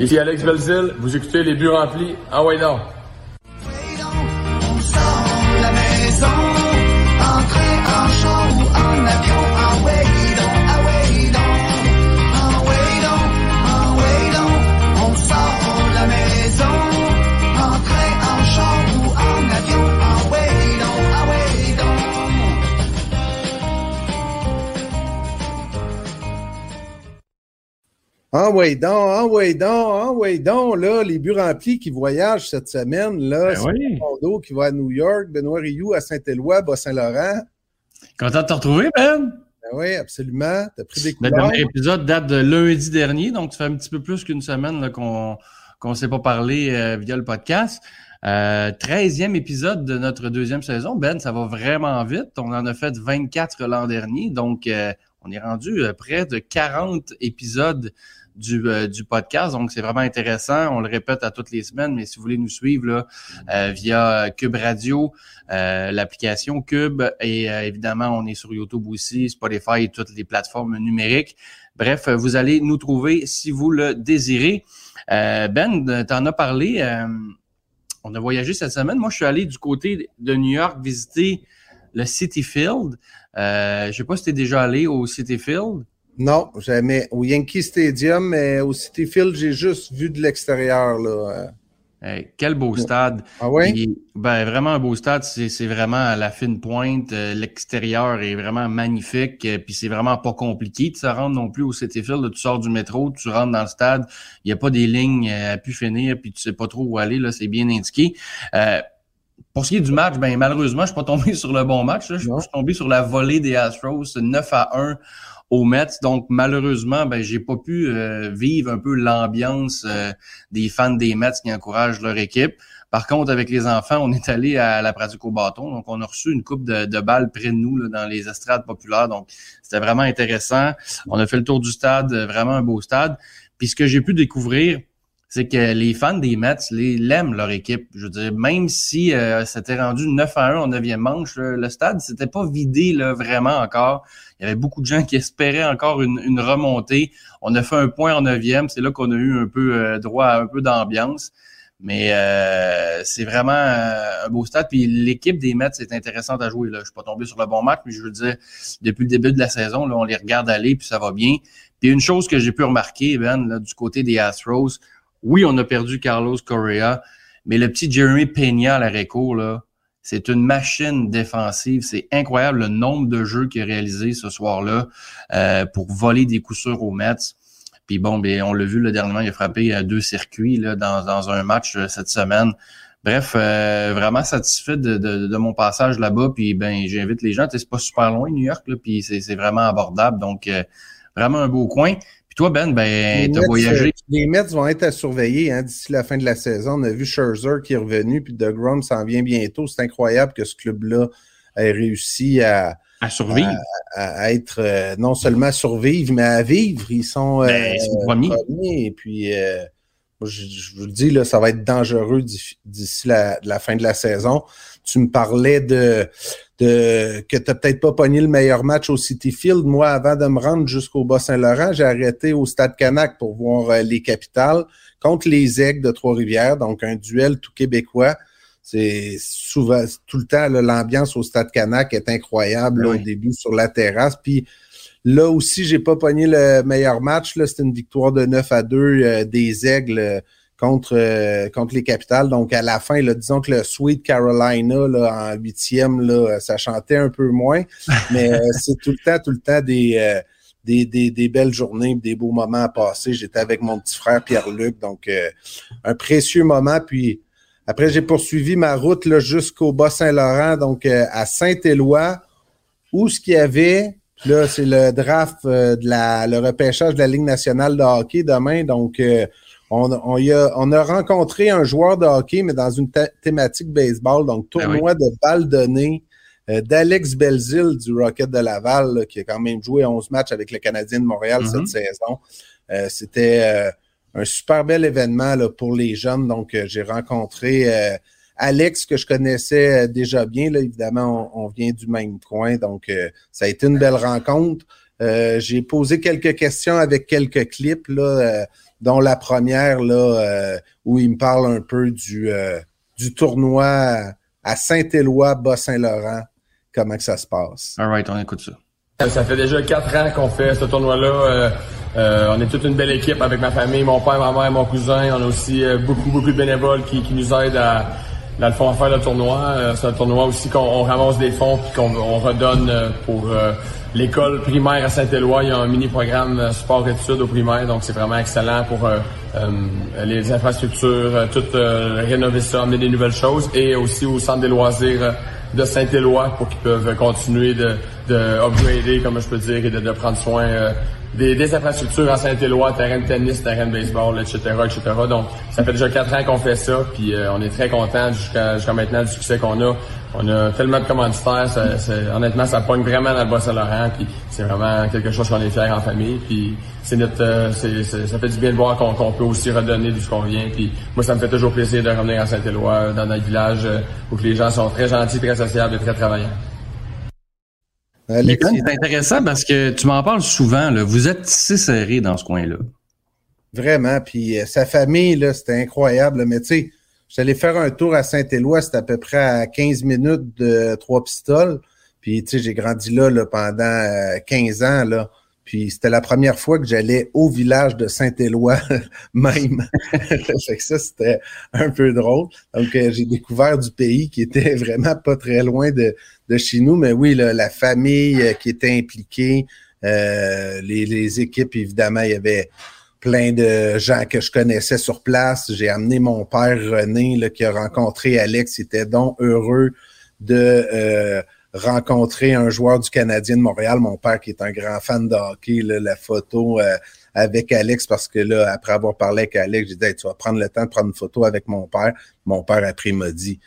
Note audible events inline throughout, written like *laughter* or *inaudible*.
Ici Alex Belzil, vous écoutez les buts remplis. Ah ouais Ah ouais donc, ah ouais donc, ah ouais donc, là, les buts remplis qui voyagent cette semaine, là, Ben c'est oui. Qui va à New York, Benoît Rioux à Saint-Éloi, Bas-Saint-Laurent. Content de te retrouver, Ben. Ben oui, absolument. T'as pris des Le couleurs. dernier épisode date de lundi dernier, donc ça fait un petit peu plus qu'une semaine là, qu'on qu'on s'est pas parlé euh, via le podcast. Euh, 13e épisode de notre deuxième saison. Ben, ça va vraiment vite. On en a fait 24 l'an dernier, donc euh, on est rendu euh, près de 40 épisodes du, euh, du podcast. Donc, c'est vraiment intéressant. On le répète à toutes les semaines, mais si vous voulez nous suivre là, euh, via Cube Radio, euh, l'application Cube, et euh, évidemment, on est sur YouTube aussi, Spotify et toutes les plateformes numériques. Bref, euh, vous allez nous trouver si vous le désirez. Euh, ben, t'en as parlé. euh, on a voyagé cette semaine. Moi, je suis allé du côté de New York visiter le City Field. Euh, je sais pas si tu es déjà allé au City Field. Non, jamais. Au Yankee Stadium, mais au City Field, j'ai juste vu de l'extérieur, là. Hey, quel beau stade. Ah ouais? Puis, ben, vraiment un beau stade. C'est vraiment à la fine pointe. Euh, L'extérieur est vraiment magnifique. Euh, Puis c'est vraiment pas compliqué de se rendre non plus au City Field. Là, tu sors du métro, tu rentres dans le stade. Il n'y a pas des lignes euh, à pu finir, puis tu sais pas trop où aller. Là, c'est bien indiqué. Euh, pour ce qui est du match, ben malheureusement, je suis pas tombé *laughs* sur le bon match. là. Je suis tombé sur la volée des Astros, 9 à 1 aux Mets. Donc malheureusement, ben j'ai pas pu euh, vivre un peu l'ambiance euh, des fans des Mets qui encouragent leur équipe. Par contre, avec les enfants, on est allé à la pratique au bâton. Donc, on a reçu une coupe de, de balles près de nous là, dans les estrades populaires. Donc, c'était vraiment intéressant. On a fait le tour du stade, euh, vraiment un beau stade. Puis, ce que j'ai pu découvrir, c'est que les fans des Mets les, l'aiment leur équipe. Je veux dire, même si euh, c'était rendu 9 à 1 en 9e manche, le stade s'était pas vidé là, vraiment encore. Il y avait beaucoup de gens qui espéraient encore une, remontée. On a fait un point en 9e. C'est là qu'on a eu un peu euh, droit à un peu d'ambiance. Mais euh, c'est vraiment euh, un beau stade. Puis l'équipe des Mets, c'est intéressante à jouer. Là. Je suis pas tombé sur le bon match, mais je veux dire, depuis le début de la saison, on les regarde aller, puis ça va bien. Puis une chose que j'ai pu remarquer, Ben, là, du côté des Astros, oui, on a perdu Carlos Correa, mais le petit Jeremy Peña à la réco, là, c'est une machine défensive. C'est incroyable le nombre de jeux qu'il a réalisé ce soir-là euh, pour voler des coups sûrs aux Mets. Puis bon, ben, on l'a vu le dernièrement, il a frappé euh, deux circuits là, dans, un match euh, cette semaine. Bref, euh, vraiment satisfait de, mon passage là-bas. Puis ben, j'invite les gens. C'est pas super loin, New York, là, puis c'est vraiment abordable. Donc, vraiment un beau coin. Puis toi, Ben, ben, t'as voyagé. euh, Les Mets vont être à surveiller hein, d'ici la fin de la saison. On a vu Scherzer qui est revenu, puis DeGrom s'en vient bientôt. C'est incroyable que ce club-là ait réussi à, À survivre. à, à être euh, non seulement à survivre, mais à vivre. Ils sont euh, Ben, le premier. premiers. Et puis, euh, je, je vous le dis, là, ça va être dangereux d'ici la, la fin de la saison. Tu me parlais de, de que tu n'as peut-être pas pogné le meilleur match au City Field. Moi, avant de me rendre jusqu'au Bas-Saint-Laurent, j'ai arrêté au Stade Canac pour voir euh, les capitales contre les Aigles de Trois-Rivières, donc un duel tout québécois. C'est souvent, tout le temps, l'ambiance au Stade Canac est incroyable là, Oui. au début sur la terrasse. Puis là aussi, j'ai pas pogné le meilleur match. Là, c'était une victoire de 9 à 2 euh, des Aigles euh, contre, euh, contre les Capitales. Donc, à la fin, là, disons que le Sweet Carolina là, en huitième, là, ça chantait un peu moins. *laughs* Mais euh, c'est tout le temps, tout le temps des, euh, des, des, des belles journées, des beaux moments à passer. J'étais avec mon petit frère Pierre-Luc. Donc, euh, un précieux moment. Puis après, j'ai poursuivi ma route là, jusqu'au Bas-Saint-Laurent, donc euh, à Saint-Éloi, où ce qu'il y avait, puis là, c'est le draft euh, de la, le repêchage de la Ligue nationale de hockey demain. Donc, euh, on, on, y a, on a rencontré un joueur de hockey, mais dans une thé- thématique baseball, donc Ben tournoi de balles données euh, d'Alex Belzil du Rocket de Laval, là, qui a quand même joué 11 matchs avec le Canadien de Montréal cette saison. Euh, C'était euh, un super bel événement là, pour les jeunes. Donc, j'ai rencontré euh, Alex, que je connaissais euh, déjà bien. Là, évidemment, on, on vient du même coin. Donc, euh, ça a été une belle rencontre. Euh, j'ai posé quelques questions avec quelques clips là, euh, dont la première là, où il me parle un peu du, du tournoi à Saint-Éloi, Bas-Saint-Laurent, comment que ça se passe? All right, on écoute ça. Ça fait déjà quatre ans qu'on fait ce tournoi-là. Euh, euh, on est toute une belle équipe avec ma famille, mon père, ma mère, mon cousin. On a aussi euh, beaucoup, beaucoup de bénévoles qui, qui nous aident à, dans le fond, à faire le tournoi. c'est un tournoi aussi qu'on ramasse des fonds puis qu'on on redonne pour l'école primaire à Saint-Éloi. Il y a un mini-programme sport-études au primaire, donc c'est vraiment excellent pour les infrastructures, tout rénover ça, amener des nouvelles choses. Et aussi au centre des loisirs de Saint-Éloi pour qu'ils peuvent continuer de, de upgrader, comme je peux dire, et de, de prendre soin euh, des, infrastructures à Saint-Éloi, terrain de tennis, terrain de baseball, etc., etc. Donc, ça fait déjà quatre ans qu'on fait ça, puis euh, on est très content jusqu'à maintenant du succès qu'on a. On a tellement de commanditaires, ça, honnêtement, ça pogne vraiment dans le Bas-Saint-Laurent, puis c'est vraiment quelque chose qu'on est fiers en famille, puis c'est notre, euh, ça fait du bien de voir qu'on peut aussi redonner d'où ce qu'on vient, puis moi, ça me fait toujours plaisir de revenir à Saint-Éloi, dans notre village, où les gens sont très gentils, très sociables et très travaillants. C'est intéressant parce que tu m'en parles souvent. Là. Vous êtes si serré dans ce coin-là. Vraiment. Puis euh, sa famille, là, c'était incroyable. Mais tu sais, allé faire un tour à Saint-Éloi, c'était à peu près à 15 minutes de Trois Pistoles. Puis tu sais, j'ai grandi là, là pendant 15 euh, ans. Là. Puis c'était la première fois que j'allais au village de Saint-Éloi *laughs* même. *laughs* fait que ça, c'était un peu drôle. Donc, euh, j'ai découvert du pays qui était *laughs* vraiment pas très loin de, de chez nous. Mais oui, la famille euh, qui était impliquée, euh, les, les, équipes, évidemment, il y avait plein de gens que je connaissais sur place. J'ai amené mon père René là, qui a rencontré Alex. Il était donc heureux de rencontrer un joueur du Canadien de Montréal, mon père qui est un grand fan de hockey, la photo euh, avec Alex, parce que là, après avoir parlé avec Alex, j'ai dit tu vas prendre le temps de prendre une photo avec mon père. Mon père après m'a dit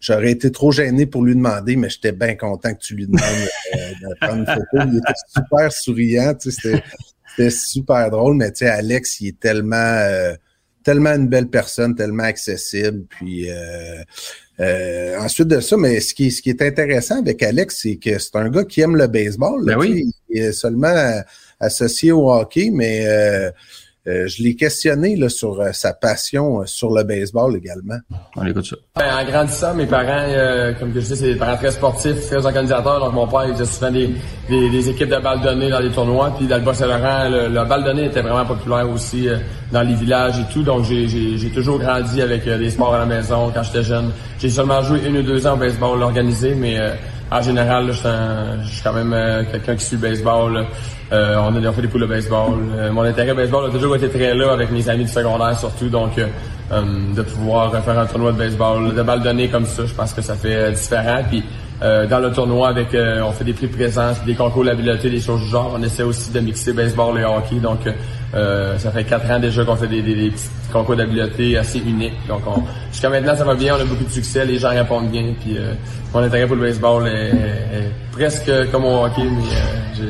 J'aurais été trop gêné pour lui demander, mais j'étais bien content que tu lui demandes euh, de prendre une photo. Il était super souriant, tu sais, c'était super drôle, mais tu sais, Alex, il est tellement euh, tellement une belle personne, tellement accessible. Puis euh, ensuite de ça, mais ce qui, ce qui est intéressant avec Alex, c'est que c'est un gars qui aime le baseball. Ben oui. Il est seulement associé au hockey, mais euh, euh, je l'ai questionné là, sur euh, sa passion euh, sur le baseball également. On écoute ça. Ben, en grandissant, mes parents, comme je dis, c'est des parents très sportifs, très organisateurs. Donc mon père il faisait souvent des, des, équipes de balles données dans les tournois. Puis dans le Bas-Saint-Laurent, le, la balle donnée était vraiment populaire aussi dans les villages et tout. Donc j'ai toujours grandi avec des sports à la maison quand j'étais jeune. J'ai seulement joué une ou deux ans au baseball organisé, mais en général, je suis quand même quelqu'un qui suit le baseball. Euh, on, a, fait des poules de baseball. Euh, mon intérêt au baseball a toujours été très là avec mes amis du secondaire surtout. Donc, euh, de pouvoir faire un tournoi de baseball, de balles données comme ça, je pense que ça fait différent. Puis, dans le tournoi, avec, on fait des prix de présence, des concours d'habileté, des choses du genre. On essaie aussi de mixer baseball et hockey. Donc, ça fait quatre ans déjà qu'on fait des, petits concours d'habileté assez uniques. Donc, jusqu'à maintenant, ça va bien. On a beaucoup de succès. Les gens répondent bien. Puis, mon intérêt pour le baseball est, presque comme au hockey, mais j'ai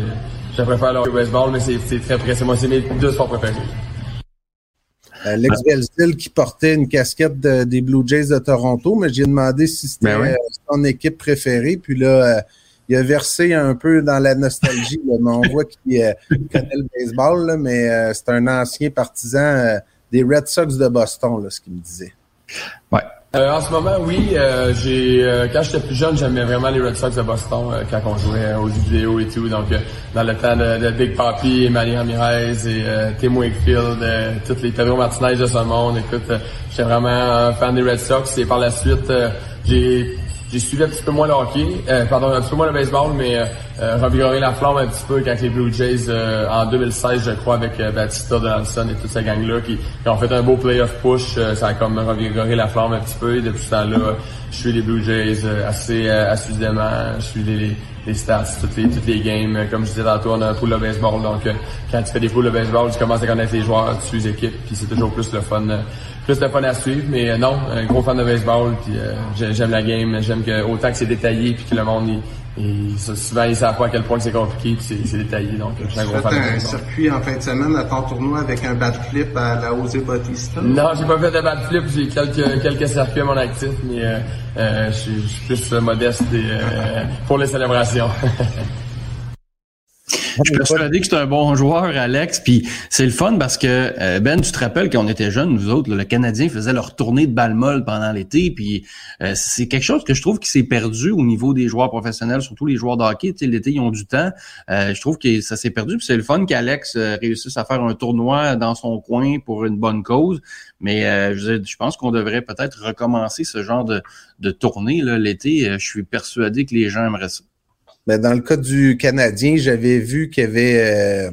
je préfère le baseball, mais c'est très précis. Moi, c'est mes deux sports préférés. Alex Belzil qui portait une casquette des Blue Jays de Toronto, mais j'ai demandé si c'était ben euh, son équipe préférée. Puis là, euh, il a versé un peu dans la nostalgie. mais on voit qu'il euh, connaît le baseball, mais c'est un ancien partisan des Red Sox de Boston, là, ce qu'il me disait. Ouais. Euh, en ce moment, oui. Euh, j'ai euh, quand j'étais plus jeune, j'aimais vraiment les Red Sox de Boston quand on jouait aux vidéos et tout. Donc, dans le temps de, Big Papi, Manny Ramirez et Tim Wakefield, tous les Pedro Martinez de ce monde. Écoute, j'étais vraiment un fan des Red Sox. Et par la suite, j'ai j'ai suivi un petit peu moins le hockey, euh, pardon, un petit peu moins le baseball, mais euh, euh revigorer la flamme un petit peu quand les Blue Jays euh, en 2016, je crois, avec euh, Batista, Donaldson et toute cette gang-là, qui, ont fait un beau playoff push, ça a comme revigoré la flamme un petit peu. Et depuis ce temps-là, je suis les Blue Jays assez assidément, je suis les, les stats, toutes les, toutes les games. Comme je disais tantôt, on a un pool de baseball, donc quand tu fais des poules de baseball, tu commences à connaître les joueurs, tu suis les équipes, puis c'est toujours plus le fun plus de fun à suivre, mais euh, non, un gros fan de baseball, puis euh, j'aime la game, j'aime que autant que c'est détaillé, puis que le monde, il, souvent, ils savent pas à quel point c'est compliqué, puis c'est détaillé, donc je suis un gros fan de baseball. un circuit en fin de semaine à ton tournoi avec un bat flip à la José Bautista? Non, j'ai pas fait de bat flip, j'ai quelques, quelques circuits à mon actif, mais euh, je suis plus modeste pour les célébrations. *laughs* Je suis persuadé que c'est un bon joueur, Alex. Puis c'est le fun parce que euh, Ben, tu te rappelles quand on était jeunes, nous autres, le Canadien faisait leur tournée de balle molle pendant l'été. Puis euh, c'est quelque chose que je trouve qui s'est perdu au niveau des joueurs professionnels, surtout les joueurs de hockey. Tu sais, l'été, ils ont du temps. Euh, je trouve que ça s'est perdu. Puis c'est le fun qu'Alex réussisse à faire un tournoi dans son coin pour une bonne cause. Mais je, je, pense qu'on devrait peut-être recommencer ce genre de, de tournée l'été. Je suis persuadé que les gens aimeraient ça. Mais dans le cas du Canadien, j'avais vu qu'il y avait euh,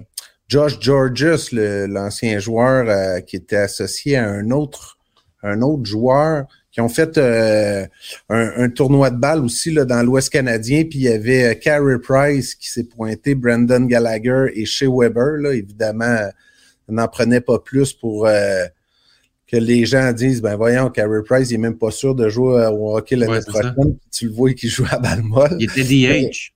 Josh Georges, l'ancien joueur euh, qui était associé à un autre, un autre joueur qui ont fait euh, un, tournoi de balle aussi là, dans l'Ouest canadien. Puis il y avait Carey Price qui s'est pointé, Brandon Gallagher et Shea Weber. Là, évidemment, on n'en prenait pas plus pour que les gens disent ben voyons, Carey Price, il est même pas sûr de jouer au hockey l'année prochaine. Tu le vois qu'il joue à balle molle. Il était DH.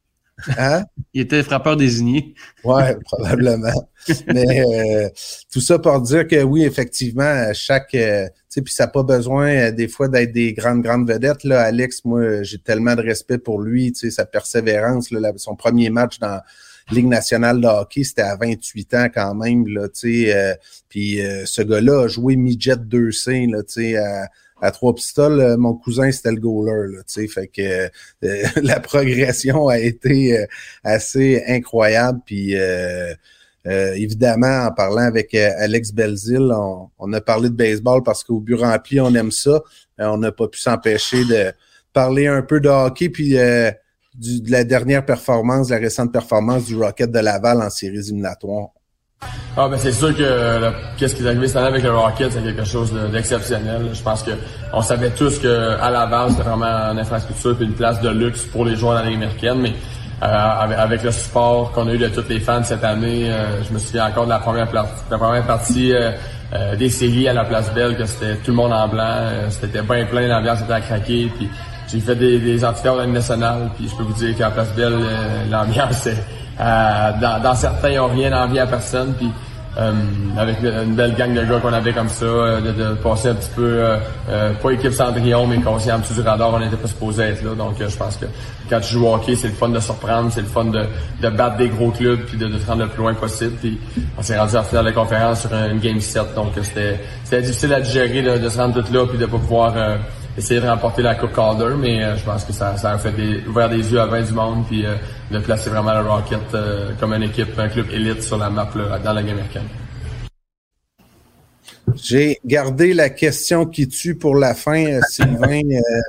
Hein? Il était frappeur désigné. Oui, *laughs* probablement. Mais euh, tout ça pour dire que oui, effectivement, chaque. Euh, tu sais, puis ça n'a pas besoin euh, des fois d'être des grandes, grandes vedettes. Là. Alex, moi, j'ai tellement de respect pour lui, tu sais, sa persévérance. Là, son premier match dans Ligue nationale de hockey, c'était à 28 ans quand même. Là, tu sais, puis ce gars-là a joué midget 2C, là, tu sais, à à trois pistoles, euh, mon cousin, c'était le goaler. Là, fait que euh, *laughs* la progression a été euh, assez incroyable. Puis évidemment, en parlant avec Alex Belzil, on, a parlé de baseball parce qu'au bureau rempli, on aime ça. on n'a pas pu s'empêcher de parler un peu de hockey. Puis de la dernière performance, la récente performance du Rocket de Laval en séries éliminatoires. Ah ben c'est sûr que qu'est-ce qui est arrivé? Cette année avec le Rocket, c'est quelque chose d'exceptionnel. Je pense que on savait tous que à Laval, c'était vraiment une infrastructure et une place de luxe pour les joueurs dans la américaine, mais euh, avec, le support qu'on a eu de tous les fans cette année, euh, je me souviens encore de la première, partie euh, des séries à la Place Belle, que c'était tout le monde en blanc, c'était bien plein, l'ambiance était à craquer, puis j'ai fait des, des amphithéâtres à nationale, puis je peux vous dire qu'à la Place Belle, l'ambiance euh, dans, dans, certains, ils n'ont rien envie à personne. Puis euh, avec une belle gang de gars qu'on avait comme ça, euh, de, de, passer un petit peu, euh, pas équipe Cendrillon, mais conscient du radar, on n'était pas supposé être là. Donc je pense que quand tu joues au hockey, c'est le fun de surprendre, c'est le fun de, de battre des gros clubs puis de, de te rendre le plus loin possible. Puis on s'est rendu à la finale de conférence sur une game set. Donc c'était difficile à digérer de, de, se rendre tout là puis de pas pouvoir essayer de remporter la Coupe Calder, mais euh, je pense que ça, ça a fait des, ouvert des yeux à 20 du monde, puis euh, de placer vraiment le Rocket euh, comme une équipe, un club élite sur la map là, dans la Game américaine. J'ai gardé la question qui tue pour la fin, Sylvain,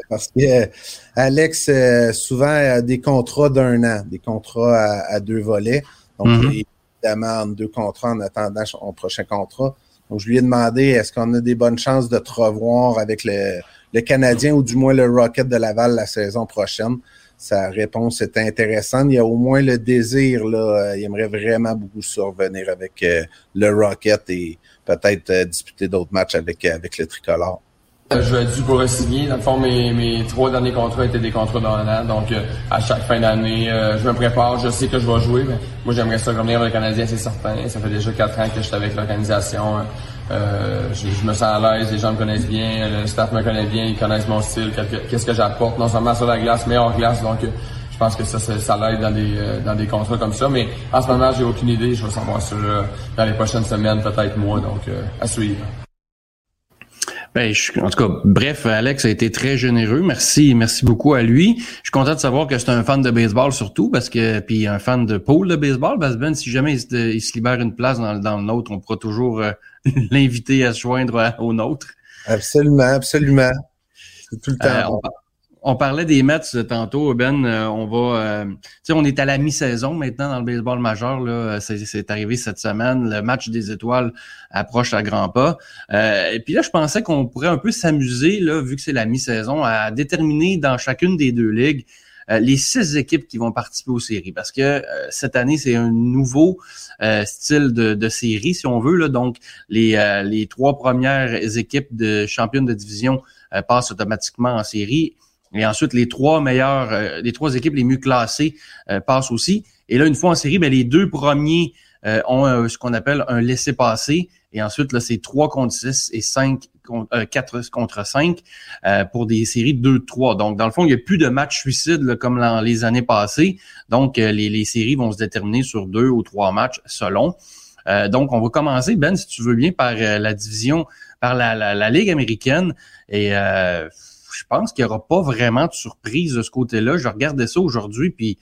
parce que Alex souvent a des contrats d'un an, des contrats à, deux volets. Donc, mm-hmm. évidemment, en deux contrats en attendant son prochain contrat. Donc, je lui ai demandé est-ce qu'on a des bonnes chances de te revoir avec le, le Canadien ou du moins le Rocket de Laval la saison prochaine. Sa réponse est intéressante. Il y a au moins le désir, là, euh, il aimerait vraiment beaucoup survenir avec euh, le Rocket et peut-être euh, disputer d'autres matchs avec, avec le tricolore. Je vais dû pour signer. Dans le fond, mes, mes trois derniers contrats étaient des contrats d'un. Donc, à chaque fin d'année, je me prépare. Je sais que je vais jouer. Mais moi, j'aimerais ça revenir avec le Canadien, c'est certain. Ça fait déjà quatre ans que je suis avec l'organisation. Euh, je, me sens à l'aise, les gens me connaissent bien, le staff me connaît bien, ils connaissent mon style, qu'est-ce que j'apporte, non seulement sur la glace, mais hors glace. Donc, euh, je pense que ça, ça, l'aide dans des, euh, dans des contrats comme ça. Mais en ce moment, j'ai aucune idée. Je vais savoir sur dans les prochaines semaines, peut-être mois. Donc, à suivre. Ben, je, en tout cas, bref, Alex a été très généreux. Merci, merci beaucoup à lui. Je suis content de savoir que c'est un fan de baseball surtout, parce que puis un fan de pôle de baseball. Ben, si jamais il se, libère une place dans, dans le nôtre, on pourra toujours euh, *laughs* l'inviter à se joindre au nôtre. Absolument, absolument. C'est tout le temps. Euh, on parlait des Mets euh, tantôt, Ben. Euh, on va, tu sais, on est à la mi-saison maintenant dans le baseball majeur. Là, c'est, arrivé cette semaine. Le match des étoiles approche à grands pas. et puis là, je pensais qu'on pourrait un peu s'amuser, là, vu que c'est la mi-saison, à déterminer dans chacune des deux ligues les six équipes qui vont participer aux séries. Parce que cette année, c'est un nouveau style de, de, série, si on veut. Là. Donc, les, les trois premières équipes de championnes de division passent automatiquement en série et ensuite, les trois meilleures, euh, les trois équipes les mieux classées euh, passent aussi. Et là, une fois en série, ben, les deux premiers euh, ont euh, ce qu'on appelle un laissez-passer. Et ensuite, là, c'est 3 contre 6 et 5 contre, 4 contre 5 pour des séries 2-3. Donc, dans le fond, il n'y a plus de matchs suicides comme dans les années passées. Donc, les, les, séries vont se déterminer sur deux ou trois matchs selon. donc, on va commencer, Ben, si tu veux bien, par la division, par la, la, la Ligue américaine. Et je pense qu'il n'y aura pas vraiment de surprise de ce côté-là. Je regardais ça aujourd'hui, puis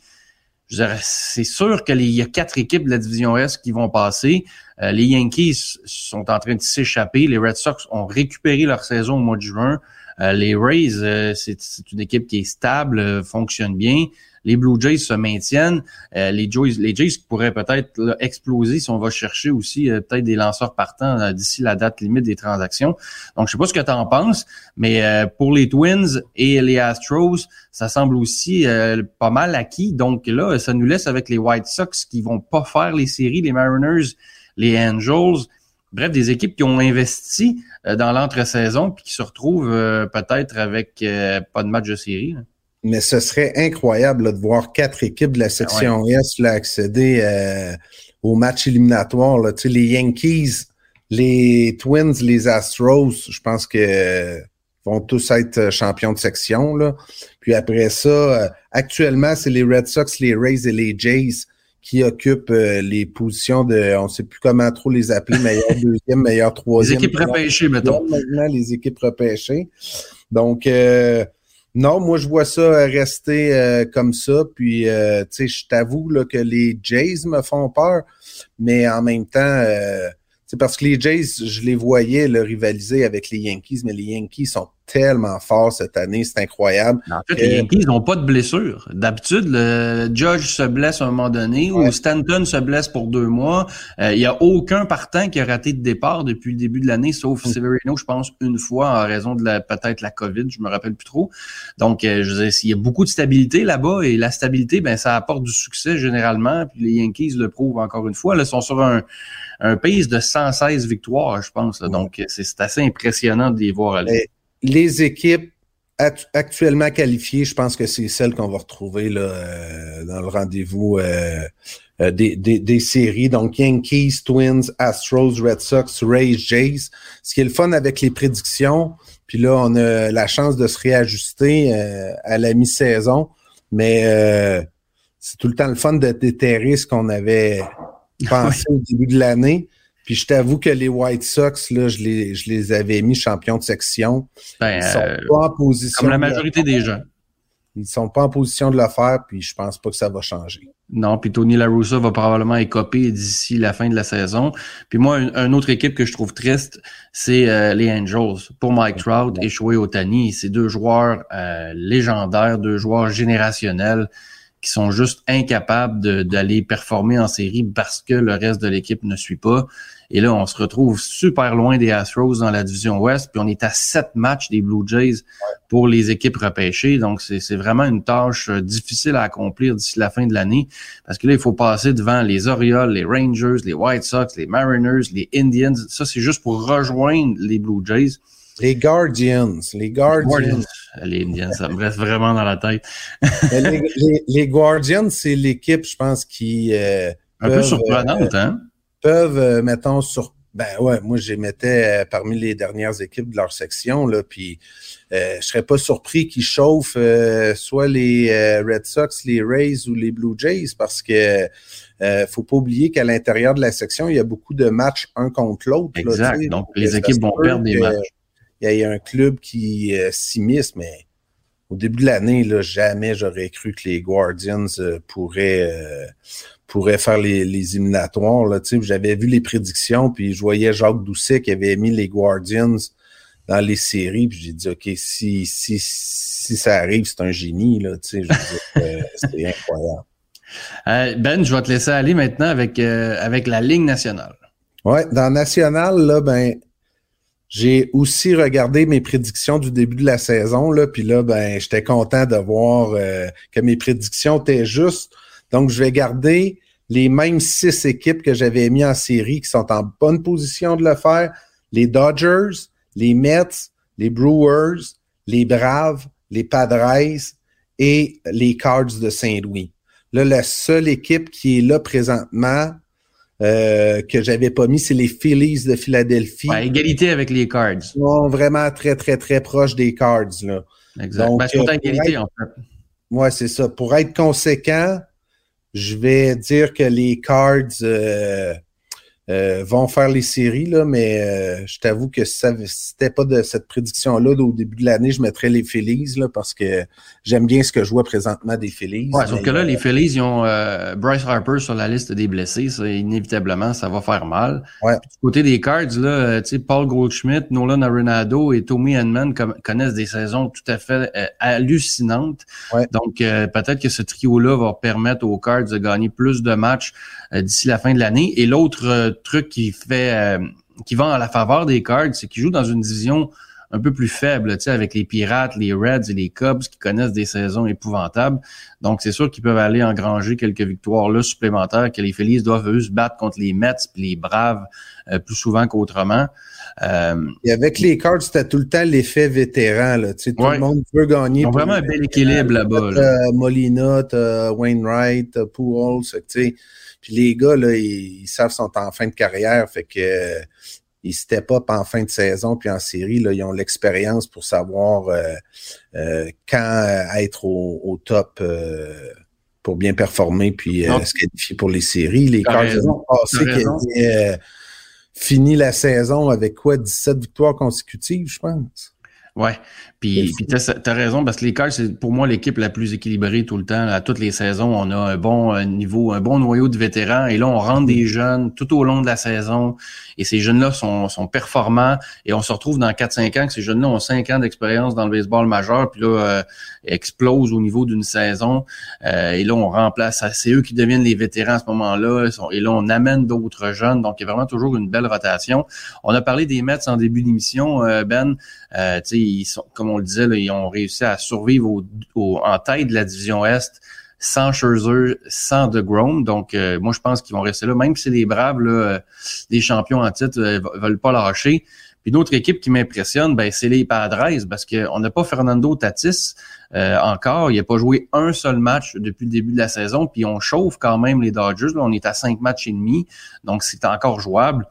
c'est sûr qu'il y a quatre équipes de la division S qui vont passer. Euh, les Yankees sont en train de s'échapper. Les Red Sox ont récupéré leur saison au mois de juin. Euh, les Rays, euh, c'est une équipe qui est stable, fonctionne bien les Blue Jays se maintiennent. Euh, les, Jays, les Jays pourraient peut-être exploser si on va chercher aussi euh, peut-être des lanceurs partants euh, d'ici la date limite des transactions. Donc, je sais pas ce que tu en penses, mais pour les Twins et les Astros, ça semble aussi pas mal acquis. Donc là, ça nous laisse avec les White Sox qui vont pas faire les séries, les Mariners, les Angels. Bref, des équipes qui ont investi dans l'entre-saison puis qui se retrouvent peut-être avec pas de match de série mais ce serait incroyable de voir quatre équipes de la section S accéder euh, au match éliminatoire. Là. Tu sais, les Yankees, les Twins, les Astros, je pense que vont tous être champions de section. Là. Puis après ça, euh, actuellement, c'est les Red Sox, les Rays et les Jays qui occupent euh, les positions de, on ne sait plus comment trop les appeler, *laughs* meilleur deuxième, meilleur troisième. Les équipes repêchées, mettons. Maintenant, les équipes repêchées. Donc, euh, non, moi je vois ça rester euh, comme ça. Puis, euh, tu sais, je t'avoue que les Jays me font peur, mais en même temps, euh, c'est parce que les Jays, je les voyais le rivaliser avec les Yankees, mais les Yankees sont tellement forts cette année, c'est incroyable. En fait, les Yankees n'ont pas de blessure. D'habitude, le Judge se blesse à un moment donné ou Stanton se blesse pour deux mois. Euh, il n'y a aucun partant qui a raté de départ depuis le début de l'année, sauf mm. Severino, je pense, une fois en raison de peut-être la COVID, je me rappelle plus trop. Donc, euh, je veux dire, il y a beaucoup de stabilité là-bas et la stabilité, ben, ça apporte du succès généralement. Puis les Yankees le prouvent encore une fois. Là, ils sont sur un, un pace de 116 victoires, je pense. Donc, c'est assez impressionnant de les voir aller les équipes actuellement qualifiées, je pense que c'est celles qu'on va retrouver là, euh, dans le rendez-vous euh, euh, des, des, séries. Donc, Yankees, Twins, Astros, Red Sox, Rays, Jays. Ce qui est le fun avec les prédictions, puis là, on a la chance de se réajuster à la mi-saison, mais c'est tout le temps le fun de déterrer ce qu'on avait *laughs* pensé au début de l'année. Puis je t'avoue que les White Sox, là, je les, je les avais mis champions de section. Ben, ils sont euh, pas en position. Comme la majorité des gens. Ils sont pas en position de le faire, puis je pense pas que ça va changer. Non, puis Tony LaRussa va probablement écoper d'ici la fin de la saison. Puis moi, une, autre équipe que je trouve triste, c'est euh, les Angels. Pour Mike Trout et Shohei Otani, c'est deux joueurs euh, légendaires, deux joueurs générationnels qui sont juste incapables d'aller performer en série parce que le reste de l'équipe ne suit pas. Et là, on se retrouve super loin des Astros dans la division Ouest, puis on est à sept matchs des Blue Jays pour les équipes repêchées. Donc, c'est vraiment une tâche euh, difficile à accomplir d'ici la fin de l'année, parce que là, il faut passer devant les Orioles, les Rangers, les White Sox, les Mariners, les Indians. Ça, c'est juste pour rejoindre les Blue Jays. Les Guardians. Les Guardians. Les Indians, ça me reste vraiment dans la tête. les, Guardians, c'est l'équipe, je pense, qui. Euh, un peu surprenante, hein? Peuvent, euh, mettons, sur. Ben ouais, moi, je les mettais euh, parmi les dernières équipes de leur section, là, puis euh, je serais pas surpris qu'ils chauffent soit les Red Sox, les Rays ou les Blue Jays, parce que euh, faut pas oublier qu'à l'intérieur de la section, il y a beaucoup de matchs un contre l'autre. Exact. Donc, les équipes vont perdre des matchs il y a un club qui euh, s'immisce, mais au début de l'année, là, jamais j'aurais cru que les Guardians euh, pourraient, euh, pourraient faire les, les éliminatoires. Là, j'avais vu les prédictions, puis je voyais Jacques Doucet qui avait mis les Guardians dans les séries, puis j'ai dit OK, si, si, si ça arrive, c'est un génie, là, tu sais, *laughs* c'était incroyable. ben, je vais te laisser aller maintenant avec, avec la Ligue nationale. Ouais, dans National, là, ben, j'ai aussi regardé mes prédictions du début de la saison, là, puis là, ben, j'étais content de voir euh, que mes prédictions étaient justes. Donc, je vais garder les mêmes six équipes que j'avais mis en série qui sont en bonne position de le faire. Les Dodgers, les Mets, les Brewers, les Braves, les Padres et les Cards de Saint-Louis. Là, la seule équipe qui est là présentement, euh, que j'avais pas mis, c'est les Phillies de Philadelphie. Ouais, égalité avec les Cards. Ils sont vraiment très, très, très proches des Cards. Là. Exact. Donc, ben, c'est euh, égalité, en fait. Ouais, c'est ça. Pour être conséquent, je vais dire que les Cards euh, vont faire les séries, là, mais euh, je t'avoue que si c'était pas de cette prédiction-là au début de l'année, je mettrais les Phillies là, parce que j'aime bien ce que je vois présentement des Phillies. Ouais, sauf que là, euh, les Phillies, ils ont euh, Bryce Harper sur la liste des blessés. Ça, inévitablement, ça va faire mal. Ouais. Puis du côté des Cards, là, euh, tu sais, Paul Goldschmidt, Nolan Arenado et Tommy Henman connaissent des saisons tout à fait hallucinantes. Ouais. Donc, euh, peut-être que ce trio-là va permettre aux Cards de gagner plus de matchs d'ici la fin de l'année. Et l'autre euh, truc qui fait, euh, qui va en la faveur des Cards, c'est qu'ils jouent dans une division un peu plus faible, tu sais, avec les Pirates, les Reds et les Cubs qui connaissent des saisons épouvantables. Donc, c'est sûr qu'ils peuvent aller engranger quelques victoires là supplémentaires que les Phillies doivent eux se battre contre les Mets puis les Braves euh, plus souvent qu'autrement. Euh, Et avec les Cards, c'était tout le temps l'effet vétéran. Là. Tu sais, tout Ouais. le monde veut gagner. ils ont vraiment un bel équilibre là-bas. là. Molina, Wainwright, Pujols, tu sais. Puis les gars, là, ils, ils savent qu'ils sont en fin de carrière, fait que euh, ils step up en fin de saison puis en série, là, ils ont l'expérience pour savoir euh, euh, quand euh, être au, au top pour bien performer puis se qualifier pour les séries. Les raison, ont passé fini la saison avec quoi? 17 victoires consécutives, je pense. Ouais. Puis, puis t'as, t'as raison, parce que les Cards, c'est pour moi l'équipe la plus équilibrée tout le temps. À toutes les saisons, on a un bon euh, niveau, un bon noyau de vétérans. Et là, on rentre des jeunes tout au long de la saison. Et ces jeunes-là sont, sont performants. Et on se retrouve dans 4-5 ans que ces jeunes-là ont 5 ans d'expérience dans le baseball majeur. Puis là, euh, explosent au niveau d'une saison. Euh, et là, on remplace. C'est eux qui deviennent les vétérans à ce moment-là. Et là, on amène d'autres jeunes. Donc, il y a vraiment toujours une belle rotation. On a parlé des Mets en début d'émission, euh, Ben. Euh, tu sais, ils sont, comme on le disait, ils ont réussi à survivre au, au- en tête de la division Est sans Scherzer, sans DeGrom. Donc, euh, moi, je pense qu'ils vont rester là. Même si les Braves, là, euh, les champions en titre, euh, veulent pas lâcher. Puis une autre équipe qui m'impressionne, ben, c'est les Padres, parce qu'on n'a pas Fernando Tatis euh, encore. Il n'a pas joué un seul match depuis le début de la saison. Puis on chauffe quand même les Dodgers. On est à cinq matchs et demi, donc c'est encore jouable.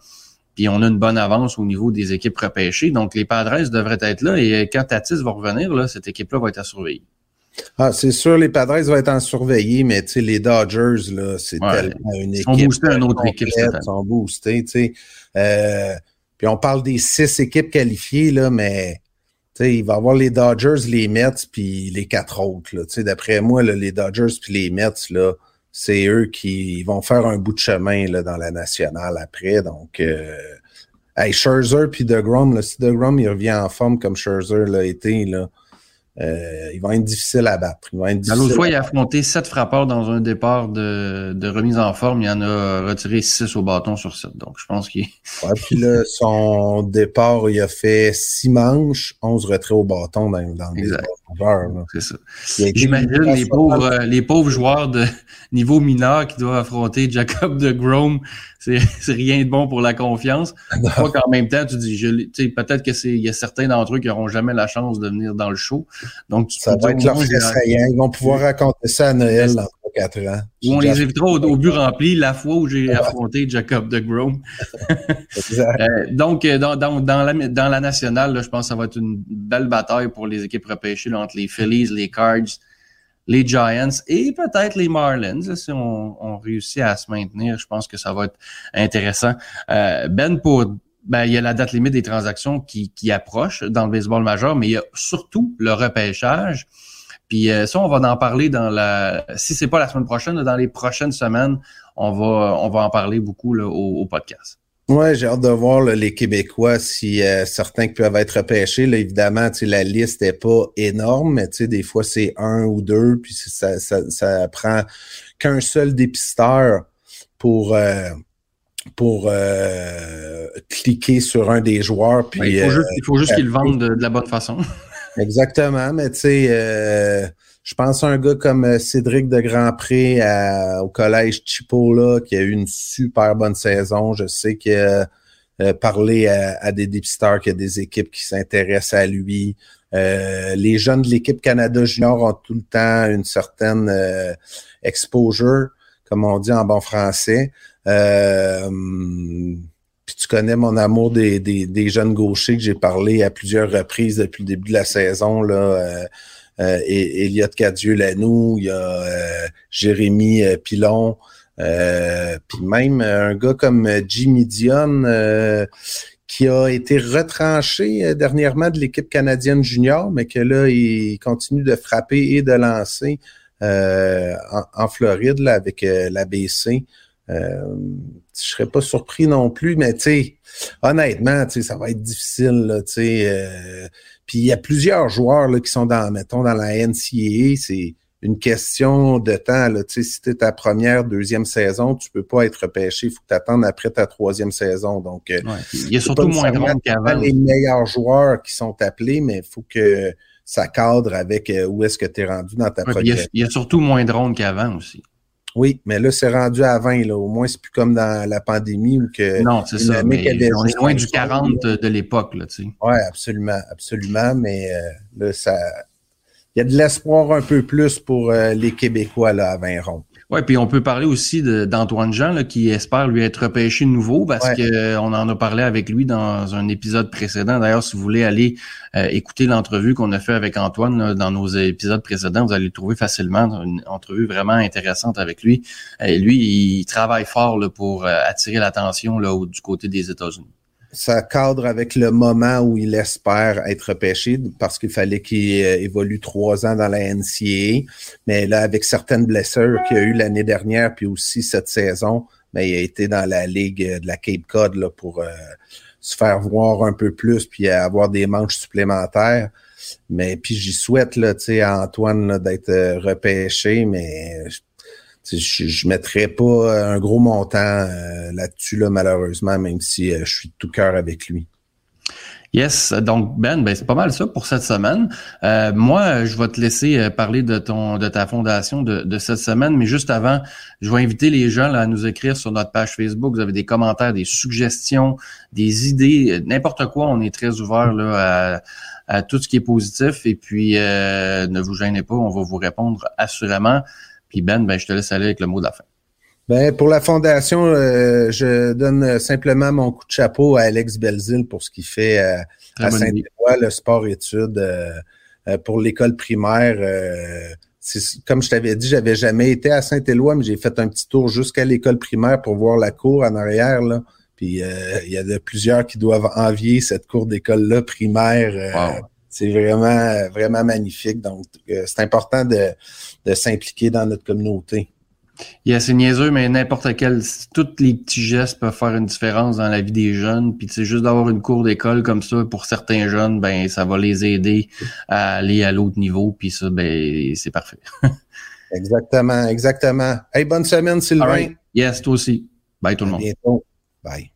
Puis on a une bonne avance au niveau des équipes repêchées. Donc les Padres devraient être là. Et quand Tatis va revenir, là, cette équipe-là va être à surveiller. Ah, c'est sûr, les Padres vont être en surveillé, mais tu sais, les Dodgers, là, c'est Ouais. tellement une Ils équipe. sont boostés à une autre équipe. Ils sont boostés, tu sais. Euh, puis on parle des six équipes qualifiées, là, mais tu sais, il va y avoir les Dodgers, les Mets, puis les quatre autres. Là. Tu sais, D'après moi, là, les Dodgers puis les Mets, là, c'est eux qui vont faire un bout de chemin là, dans la nationale après. Donc, euh, hey, Scherzer puis DeGrom, là, si DeGrom il revient en forme comme Scherzer l'a été, là, euh, il va être difficile à battre. Il va être L'autre fois, il a affronté sept frappeurs dans un départ de, de remise en forme. Il en a retiré six au bâton sur sept. Donc, je pense qu'il Ouais, puis là, *laughs* son départ, il a fait six manches, 11 retraits au bâton dans, dans le Exact. baseball majeur, là. c'est J'imagine les 60. pauvres, euh, les pauvres joueurs de *laughs* niveau mineur qui doivent affronter Jacob de Grom. *laughs* C'est rien de bon pour la confiance. Je crois qu'en même temps, tu dis, peut-être que c'est, il y a certains d'entre eux qui n'auront jamais la chance de venir dans le show. Donc, tu Ça va être leur saillant. Ils vont pouvoir raconter ça à Noël dans 3-4 ans. Ou on les évitera au, au but rempli la fois où j'ai affronté Jacob de Grom. *laughs* Exact. Euh, donc, euh, dans, dans, dans, la, dans la nationale, là, je pense que ça va être une belle bataille pour les équipes repêchées là, entre les Phillies, les Cards, les Giants et peut-être les Marlins. si on, on réussit à se maintenir, je pense que ça va être intéressant. Euh, ben, pour ben, il y a la date limite des transactions qui, qui approche dans le baseball majeur, mais il y a surtout le repêchage. Puis euh, ça, on va en parler dans la. Si c'est pas la semaine prochaine, dans les prochaines semaines, on va on va en parler beaucoup là, au, podcast. Ouais, j'ai hâte de voir là, les Québécois, si euh, certains qui peuvent être repêchés. Là, évidemment, la liste n'est pas énorme, mais des fois, c'est un ou deux, puis ça, ça, ça prend qu'un seul dépisteur pour, euh, pour euh, cliquer sur un des joueurs. Puis, Ouais, il faut euh, juste, il faut juste qu'ils le vendent de, de la bonne façon. *laughs* Exactement, mais tu sais, euh, je pense à un gars comme euh, Cédric de Grandpré à- au collège Chipola qui a eu une super bonne saison. Je sais qu'il a euh, parlé à, à des dépisteurs, qu'il y a des équipes qui s'intéressent à lui. Euh, les jeunes de l'équipe Canada Junior ont tout le temps une certaine euh, exposure. comme on dit en bon français. Euh, puis tu connais mon amour des, des, des jeunes gauchers que j'ai parlé à plusieurs reprises depuis le début de la saison. Là, euh, euh, Elliot Cadieux-Lanou, il y a euh, Jérémy euh, Pilon, euh, puis même un gars comme Jimmy Dion qui a été retranché dernièrement de l'équipe canadienne junior, mais que là, il continue de frapper et de lancer en, en, Floride là, avec l'ABC. Euh, je serais pas surpris non plus, mais tu sais, honnêtement, tu sais, ça va être difficile, tu sais. Euh, puis il y a plusieurs joueurs là, qui sont dans, mettons, dans la NCAA, c'est une question de temps. Là. Tu sais, si tu ta première, deuxième saison, tu peux pas être repêché. Il faut que tu attendes après ta troisième saison. Donc, euh, il y a surtout moins de monde qu'avant. les meilleurs joueurs qui sont appelés, mais il faut que ça cadre avec euh, où est-ce que tu es rendu dans ta ouais, Il y, a surtout moins de rondes qu'avant aussi. Oui, mais là, c'est rendu à 20. Là. Au moins, c'est plus comme dans la pandémie où que. Non, c'est ça. Mais on est loin du 40 de l'époque, là, tu sais. Oui, absolument, absolument. Mais euh, là, ça. Il y a de l'espoir un peu plus pour euh, les Québécois là, à 20 ronds. Oui, puis on peut parler aussi d'Antoine Jean là, qui espère lui être repêché nouveau parce qu'on que on en a parlé avec lui dans un épisode précédent. D'ailleurs, si vous voulez aller euh, écouter l'entrevue qu'on a fait avec Antoine dans nos épisodes précédents, vous allez le trouver facilement. Une entrevue vraiment intéressante avec lui. Et lui, il travaille fort là, pour euh, attirer l'attention là du côté des États-Unis ça cadre avec le moment où il espère être repêché parce qu'il fallait qu'il euh, évolue trois ans dans la NCAA. Mais là, avec certaines blessures qu'il a eu l'année dernière, puis aussi cette saison, mais il a été dans la ligue de la Cape Cod là, pour euh, se faire voir un peu plus puis avoir des manches supplémentaires. Mais puis j'y souhaite là, à Antoine d'être euh, repêché, mais je, je mettrais pas un gros montant euh, là-dessus, là, malheureusement, même si euh, je suis de tout cœur avec lui. Yes, donc Ben, ben c'est pas mal ça pour cette semaine. Euh, moi, je vais te laisser parler de ton de ta fondation de, de, cette semaine, mais juste avant, je vais inviter les gens là, à nous écrire sur notre page Facebook. Vous avez des commentaires, des suggestions, des idées, n'importe quoi. On est très ouvert là à, à, tout ce qui est positif. Et puis, ne vous gênez pas, on va vous répondre assurément. Puis Ben, ben, je te laisse aller avec le mot de la fin. Ben, pour la fondation, euh, je donne simplement mon coup de chapeau à Alex Belzil pour ce qu'il fait euh, à Saint-Éloi, le sport-études euh, pour l'école primaire. comme je t'avais dit, j'avais jamais été à Saint-Éloi, mais j'ai fait un petit tour jusqu'à l'école primaire pour voir la cour en arrière. Là. Puis il y a de plusieurs qui doivent envier cette cour d'école-là primaire. C'est vraiment, vraiment magnifique. Donc, c'est important de, de s'impliquer dans notre communauté. Yeah, c'est niaiseux, mais n'importe quel, tous les petits gestes peuvent faire une différence dans la vie des jeunes. Puis c'est juste d'avoir une cour d'école comme ça pour certains jeunes, ben ça va les aider à aller à l'autre niveau. Puis ça, ben c'est parfait. *laughs* exactement, exactement. Hey, bonne semaine, Sylvain. Yes, toi aussi. Bye tout le monde. bientôt. Bye.